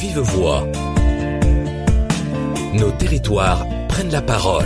vive voix. Nos territoires prennent la parole.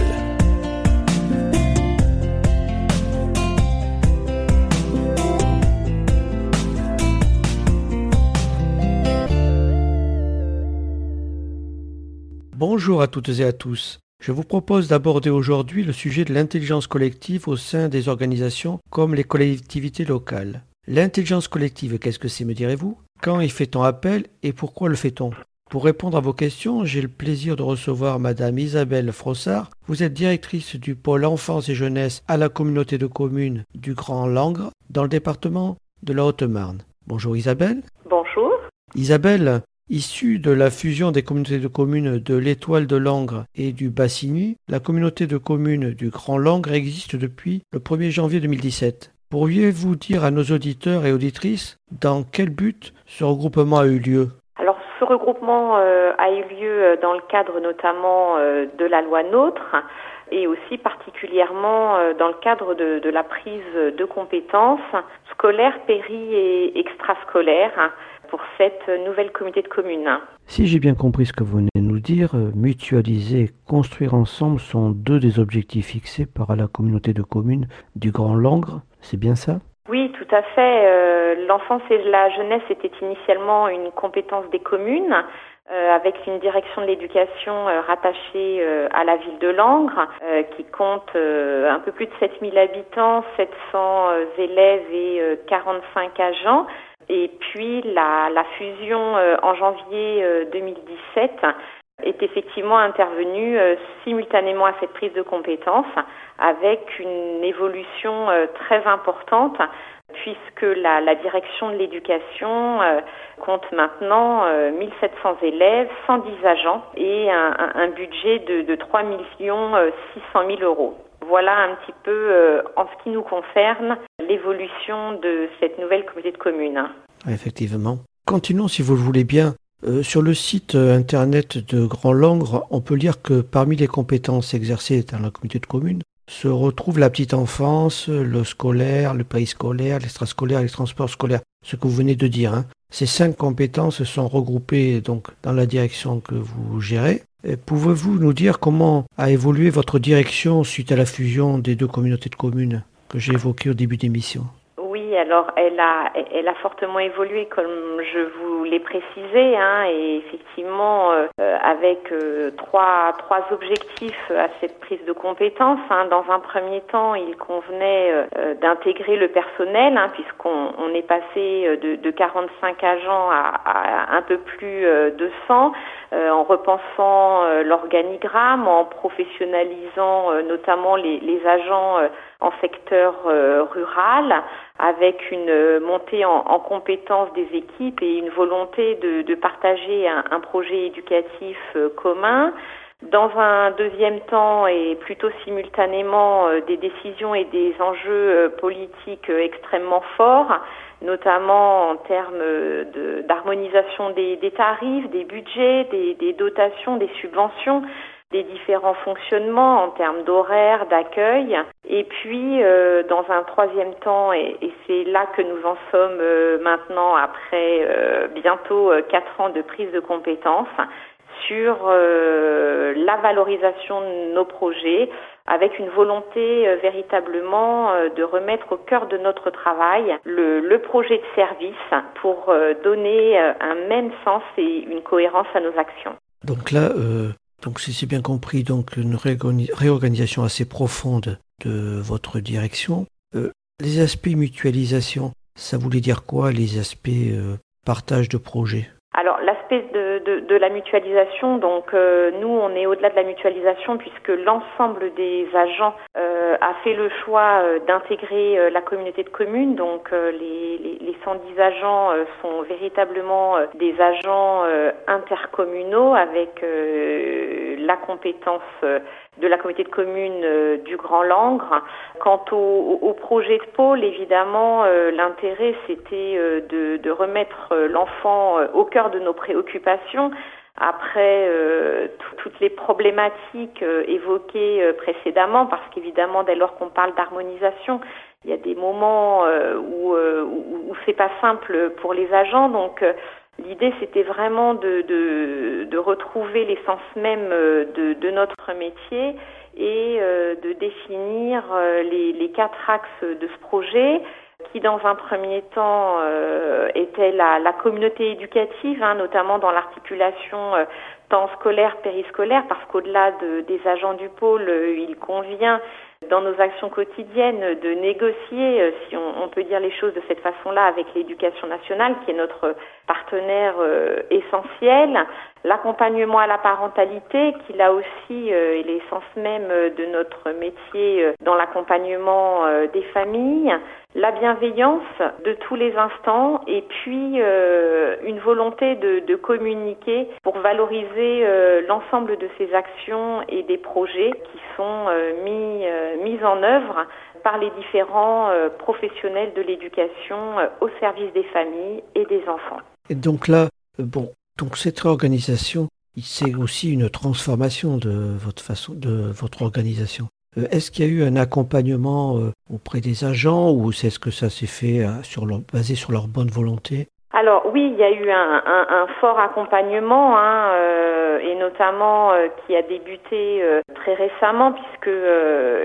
Bonjour à toutes et à tous. Je vous propose d'aborder aujourd'hui le sujet de l'intelligence collective au sein des organisations comme les collectivités locales. L'intelligence collective, qu'est-ce que c'est, me direz-vous? Quand y fait-on appel et pourquoi le fait-on? Pour répondre à vos questions, j'ai le plaisir de recevoir Madame Isabelle Frossard. Vous êtes directrice du pôle enfance et jeunesse à la communauté de communes du Grand Langres dans le département de la Haute-Marne. Bonjour Isabelle. Bonjour. Isabelle, Issue de la fusion des communautés de communes de l'Étoile de Langres et du Bassigny, la communauté de communes du Grand Langres existe depuis le 1er janvier 2017. Pourriez-vous dire à nos auditeurs et auditrices dans quel but ce regroupement a eu lieu? Alors ce regroupement euh, a eu lieu euh, dans le cadre notamment euh, de la loi NOTRe et aussi particulièrement dans le cadre de, de la prise de compétences scolaires, péri et extrascolaires pour cette nouvelle communauté de communes. Si j'ai bien compris ce que vous venez de nous dire, mutualiser, construire ensemble sont deux des objectifs fixés par la communauté de communes du Grand Langres, c'est bien ça? Oui, tout à fait. Euh, l'enfance et la jeunesse était initialement une compétence des communes. Euh, avec une direction de l'éducation euh, rattachée à la ville de Langres, qui compte un peu plus de 7000 habitants, 700 élèves et 45 agents. Et puis la fusion en janvier 2017 est effectivement intervenue simultanément à cette prise de compétences avec une évolution très importante puisque la, direction de l'éducation euh, compte maintenant 1700 euh, élèves, 110 agents et un, budget de, de 3 millions 600 000 euros. Voilà un petit peu, euh, en ce qui nous concerne, l'évolution de cette nouvelle communauté de communes. Effectivement. Continuons, si vous le voulez bien. Sur le site internet de Grand Langres, on peut lire que parmi les compétences exercées dans la communauté de communes, se retrouve la petite enfance, le scolaire, le périscolaire, l'extrascolaire et les transports scolaires. Ce que vous venez de dire. Hein. Ces cinq compétences sont regroupées donc dans la direction que vous gérez. Pouvez-vous nous dire comment a évolué votre direction suite à la fusion des deux communautés de communes que j'ai évoquées au début d'émission alors elle a, elle a fortement évolué comme je vous l'ai précisé, hein, et effectivement euh, avec euh, trois, trois objectifs à cette prise de compétence. Hein. Dans un premier temps, il convenait euh, d'intégrer le personnel, hein, puisqu'on on est passé de, de 45 agents à, à, un peu plus de 100, en repensant l'organigramme, en professionnalisant notamment les, les agents en secteur rural avec une euh, montée en, en compétence des équipes et une volonté de, partager un, projet éducatif euh, commun. Dans un deuxième temps et plutôt simultanément euh, des décisions et des enjeux politiques extrêmement forts, notamment en termes d'harmonisation des, tarifs, des budgets, des dotations, des subventions des différents fonctionnements en termes d'horaire, d'accueil. Et puis, euh, dans un troisième temps, et, c'est là que nous en sommes euh, maintenant après euh, bientôt quatre ans de prise de compétences, sur la valorisation de nos projets, avec une volonté véritablement de remettre au cœur de notre travail le projet de service pour donner un même sens et une cohérence à nos actions. Donc là, donc si c'est bien compris, donc une réorganisation assez profonde de votre direction. Euh, les aspects mutualisation, ça voulait dire quoi les aspects euh, partage de projet? Alors l'aspect de, de, de, la mutualisation, donc euh, nous on est au-delà de la mutualisation puisque l'ensemble des agents euh, a fait le choix euh, d'intégrer euh, la communauté de communes. Donc les, les, les, 110 agents sont véritablement des agents intercommunaux avec la compétence de la communauté de communes du Grand Langres. Quant au, au, projet de pôle, évidemment, l'intérêt c'était de, de, remettre l'enfant au cœur de nos préoccupations après euh, toutes les problématiques euh, évoquées euh, précédemment, parce qu'évidemment, dès lors qu'on parle d'harmonisation, il y a des moments où, où, où c'est pas simple pour les agents. Donc, L'idée, c'était vraiment de, de, de retrouver l'essence même de, de, notre métier et de définir les, les, quatre axes de ce projet qui dans un premier temps euh, était la, la, communauté éducative, hein, notamment dans l'articulation euh, temps scolaire, périscolaire, parce qu'au-delà de, des agents du pôle, euh, il convient dans nos actions quotidiennes de négocier, euh, si on, peut dire les choses de cette façon-là, avec l'éducation nationale, qui est notre partenaire euh, essentiel, l'accompagnement à la parentalité, qui là aussi est l'essence même de notre métier dans l'accompagnement des familles, la bienveillance de tous les instants et puis euh, une volonté de, communiquer pour valoriser euh, l'ensemble de ces actions et des projets qui sont euh, mis, mis en œuvre par les différents professionnels de l'éducation au service des familles et des enfants. Et donc là, bon, donc cette réorganisation, c'est aussi une transformation de votre façon, de votre organisation. Euh, est-ce qu'il y a eu un accompagnement euh, auprès des agents ou c'est ce que ça s'est fait euh, sur basé sur leur bonne volonté? Alors oui, il y a eu un, fort accompagnement, hein, et notamment qui a débuté très récemment, puisque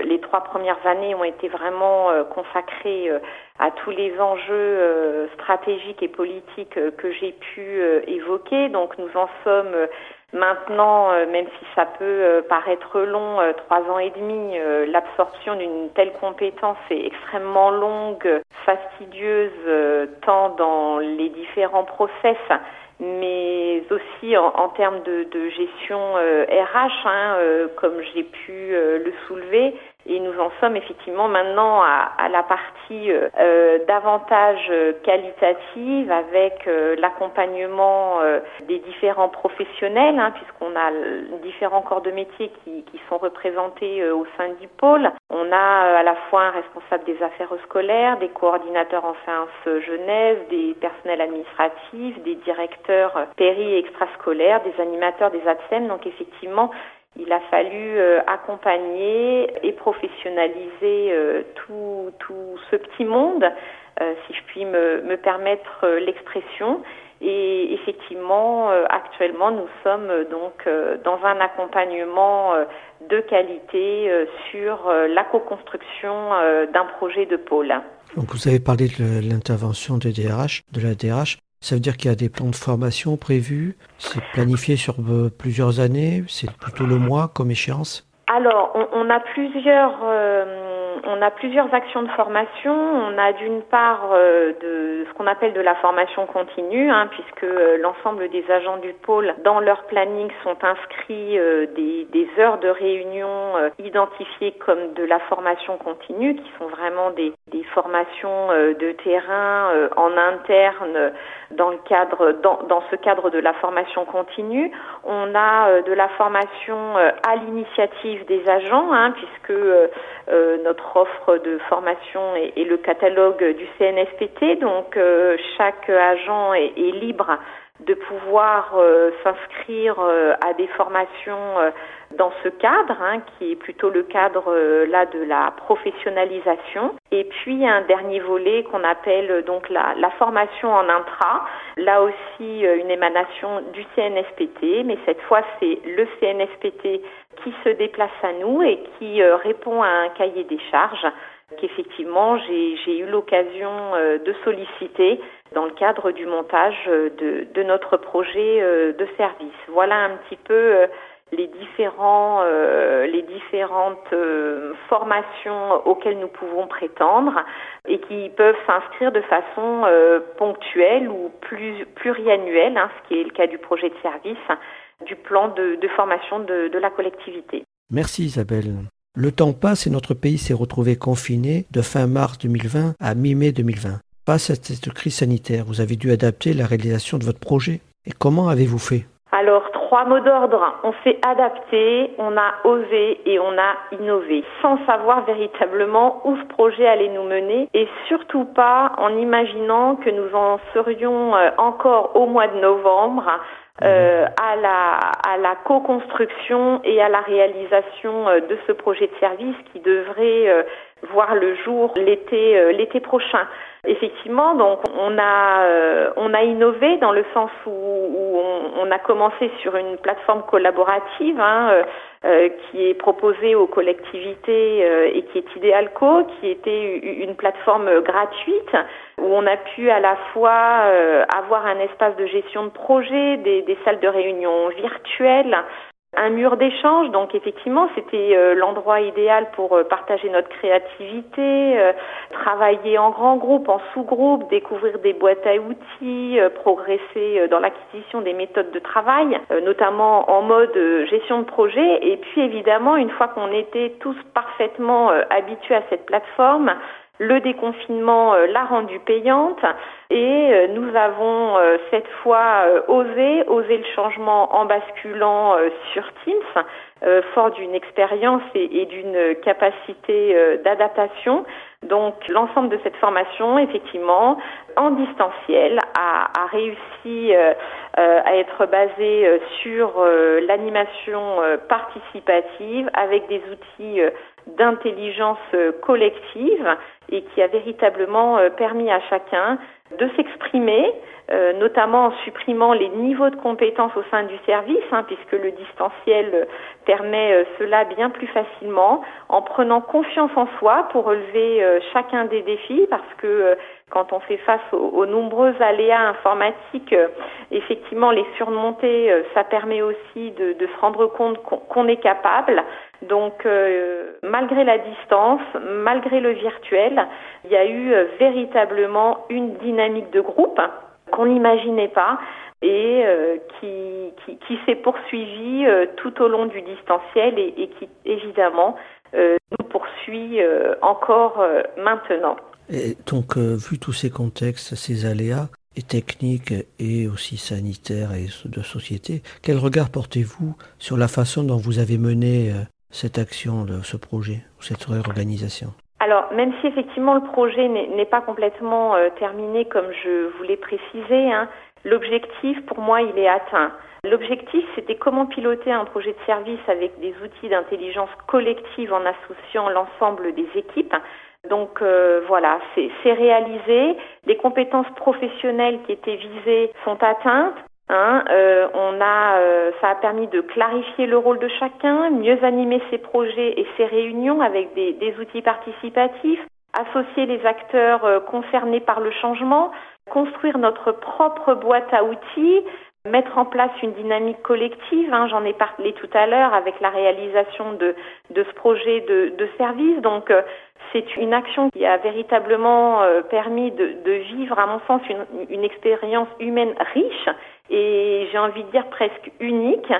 les trois premières années ont été vraiment consacrées à tous les enjeux stratégiques et politiques que j'ai pu évoquer. Donc nous en sommes Maintenant, euh, même si ça peut euh, paraître long, euh, trois ans et demi, l'absorption d'une telle compétence est extrêmement longue, fastidieuse, tant dans les différents process, mais aussi en, termes de, gestion RH, hein, comme j'ai pu le soulever. Et nous en sommes effectivement maintenant à, à la partie euh, euh davantage euh, qualitative avec euh, l'accompagnement des différents professionnels, hein, puisqu'on a différents corps de métier qui, qui sont représentés au sein du pôle. On a à la fois un responsable des affaires scolaires, des coordinateurs en sciences jeunesse, des personnels administratifs, des directeurs péri et extrascolaires, des animateurs des ATSEM. Donc effectivement, il a fallu euh, accompagner et professionnaliser euh, tout, tout, ce petit monde, euh, si je puis me, me permettre l'expression. Et effectivement, actuellement, nous sommes donc dans un accompagnement de qualité sur la co-construction d'un projet de pôle. Donc vous avez parlé de l'intervention de DRH, de la DRH. Ça veut dire qu'il y a des plans de formation prévus C'est planifié sur euh, plusieurs années C'est plutôt le mois comme échéance? Alors, on, a plusieurs... Euh, on a plusieurs actions de formation. On a d'une part euh, de ce qu'on appelle de la formation continue, hein, puisque l'ensemble des agents du pôle, dans leur planning, sont inscrits des, des, heures de réunion identifiées comme de la formation continue, qui sont vraiment des, formations de terrain en interne dans le cadre, dans, dans, ce cadre de la formation continue. On a euh, de la formation euh, à l'initiative des agents, hein, puisque euh, offre de formation est, le catalogue du CNSPT. Donc chaque agent est, libre de pouvoir s'inscrire à des formations dans ce cadre, hein, qui est plutôt le cadre euh, là de la professionnalisation. Et puis un dernier volet qu'on appelle euh, donc la, la, formation en intra. Là aussi euh, une émanation du CNSPT, mais cette fois c'est le CNSPT qui se déplace à nous et qui répond à un cahier des charges qu'effectivement j'ai eu l'occasion de solliciter dans le cadre du montage de, de notre projet de service. Voilà un petit peu les différents euh, les différentes euh, formations auxquelles nous pouvons prétendre et qui peuvent s'inscrire de façon euh, ponctuelle ou plus pluriannuelle, hein, ce qui est le cas du projet de service du plan de, de formation de, de la collectivité. Merci Isabelle. Le temps passe et notre pays s'est retrouvé confiné de fin mars 2020 à mi-mai 2020. Face à cette crise sanitaire, vous avez dû adapter la réalisation de votre projet. Et comment avez-vous fait? Alors, trois mots d'ordre. On s'est adapté, on a osé et on a innové, sans savoir véritablement où ce projet allait nous mener et surtout pas en imaginant que nous en serions euh, encore au mois de novembre euh, à la, à co-construction et à la réalisation euh, de ce projet de service qui devrait voir le jour l'été prochain. Effectivement, donc on a euh, on a innové dans le sens où, on, a commencé sur une plateforme collaborative hein, euh, euh, qui est proposée aux collectivités et qui est Idealco, qui était une plateforme gratuite où on a pu à la fois avoir un espace de gestion de projet, des, des salles de réunion virtuelles, un mur d'échange, donc effectivement, c'était euh, l'endroit idéal pour euh, partager notre créativité, euh, travailler en grand groupe, en sous-groupe, découvrir des boîtes à outils, progresser dans l'acquisition des méthodes de travail, notamment en mode gestion de projet. Et puis évidemment, une fois qu'on était tous parfaitement habitués à cette plateforme, le déconfinement euh, l'a rendue payante et euh, nous avons euh, cette fois osé, osé le changement en basculant sur Teams, fort d'une expérience et, d'une capacité d'adaptation. Donc l'ensemble de cette formation, effectivement, en distanciel, a, a réussi à être basé sur l'animation participative avec des outils d'intelligence collective et qui a véritablement euh, permis à chacun de s'exprimer, euh, notamment en supprimant les niveaux de compétences au sein du service, hein, puisque le distanciel permet euh, cela bien plus facilement, en prenant confiance en soi pour relever chacun des défis, parce que quand on fait face aux, nombreux aléas informatiques, effectivement, les surmonter, ça permet aussi de, se rendre compte qu'on est capable. Donc, euh, malgré la distance, malgré le virtuel, il y a eu euh, véritablement une dynamique de groupe qu'on n'imaginait pas et euh, qui, qui, s'est poursuivie tout au long du distanciel et, qui, évidemment, nous poursuit encore maintenant. Donc, vu tous ces contextes, ces aléas, et techniques et aussi sanitaires et de société, quel regard portez-vous sur la façon dont vous avez mené cette action, ce projet, cette réorganisation? Alors, même si effectivement le projet n'est pas complètement euh, terminé comme je voulais préciser, hein, l'objectif pour moi il est atteint. L'objectif c'était comment piloter un projet de service avec des outils d'intelligence collective en associant l'ensemble des équipes. Donc euh, voilà, c'est réalisé. Les compétences professionnelles qui étaient visées sont atteintes. Hein, euh, on a, euh, ça a permis de clarifier le rôle de chacun, mieux animer ses projets et ses réunions avec des, outils participatifs, associer les acteurs euh, concernés par le changement, construire notre propre boîte à outils, mettre en place une dynamique collective. Hein, J'en ai parlé tout à l'heure avec la réalisation de, ce projet de, service. Donc c'est une action qui a véritablement permis de, vivre, à mon sens, une expérience humaine riche et j'ai envie de dire presque unique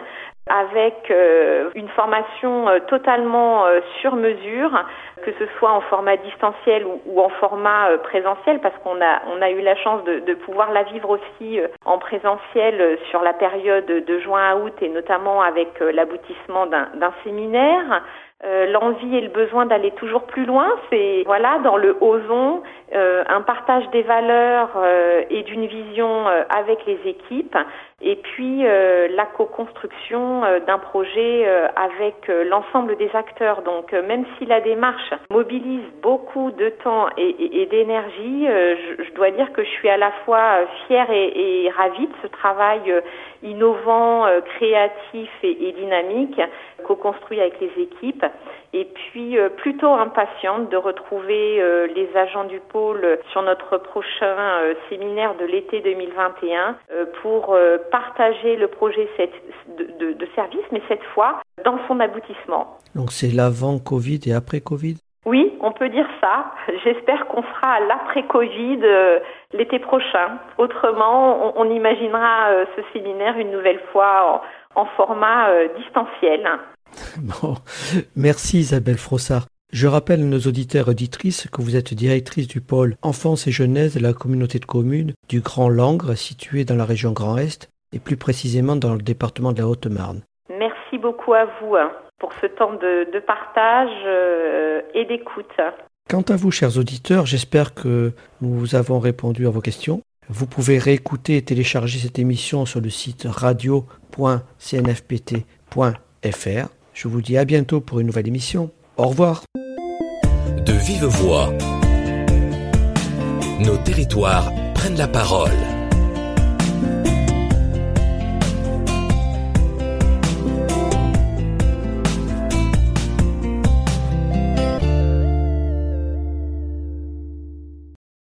avec euh, une formation euh, totalement euh, sur mesure, que ce soit en format distanciel ou, en format présentiel, parce qu'on a on a eu la chance de, de pouvoir la vivre aussi en présentiel sur la période de juin à août et notamment avec l'aboutissement d'un séminaire. Euh, l'envie et le besoin d'aller toujours plus loin, c'est voilà dans le ozon euh, un partage des valeurs euh, et d'une vision avec les équipes et puis la co-construction d'un projet avec l'ensemble des acteurs. Donc même si la démarche mobilise beaucoup de temps et, d'énergie, je, dois dire que je suis à la fois fière et, et ravie de ce travail innovant, créatif et dynamique co-construit avec les équipes et puis euh, plutôt impatiente de retrouver euh, les agents du pôle sur notre prochain euh, séminaire de l'été 2021 pour partager le projet de, de, service, mais cette fois dans son aboutissement. Donc c'est l'avant Covid et après Covid? Oui, on peut dire ça. J'espère qu'on sera à l'après-Covid l'été prochain. Autrement, on, imaginera ce séminaire une nouvelle fois en, format distanciel. Bon, merci Isabelle Frossard. Je rappelle à nos auditeurs et auditrices que vous êtes directrice du pôle Enfance et Jeunesse de la communauté de communes du Grand Langre, situé dans la région Grand Est, et plus précisément dans le département de la Haute-Marne. Merci beaucoup à vous hein, pour ce temps de, partage euh, et d'écoute. Quant à vous, chers auditeurs, j'espère que nous avons répondu à vos questions. Vous pouvez réécouter et télécharger cette émission sur le site radio.cnfpt.fr. Je vous dis à bientôt pour une nouvelle émission. Au revoir. De vive voix. Nos territoires prennent la parole.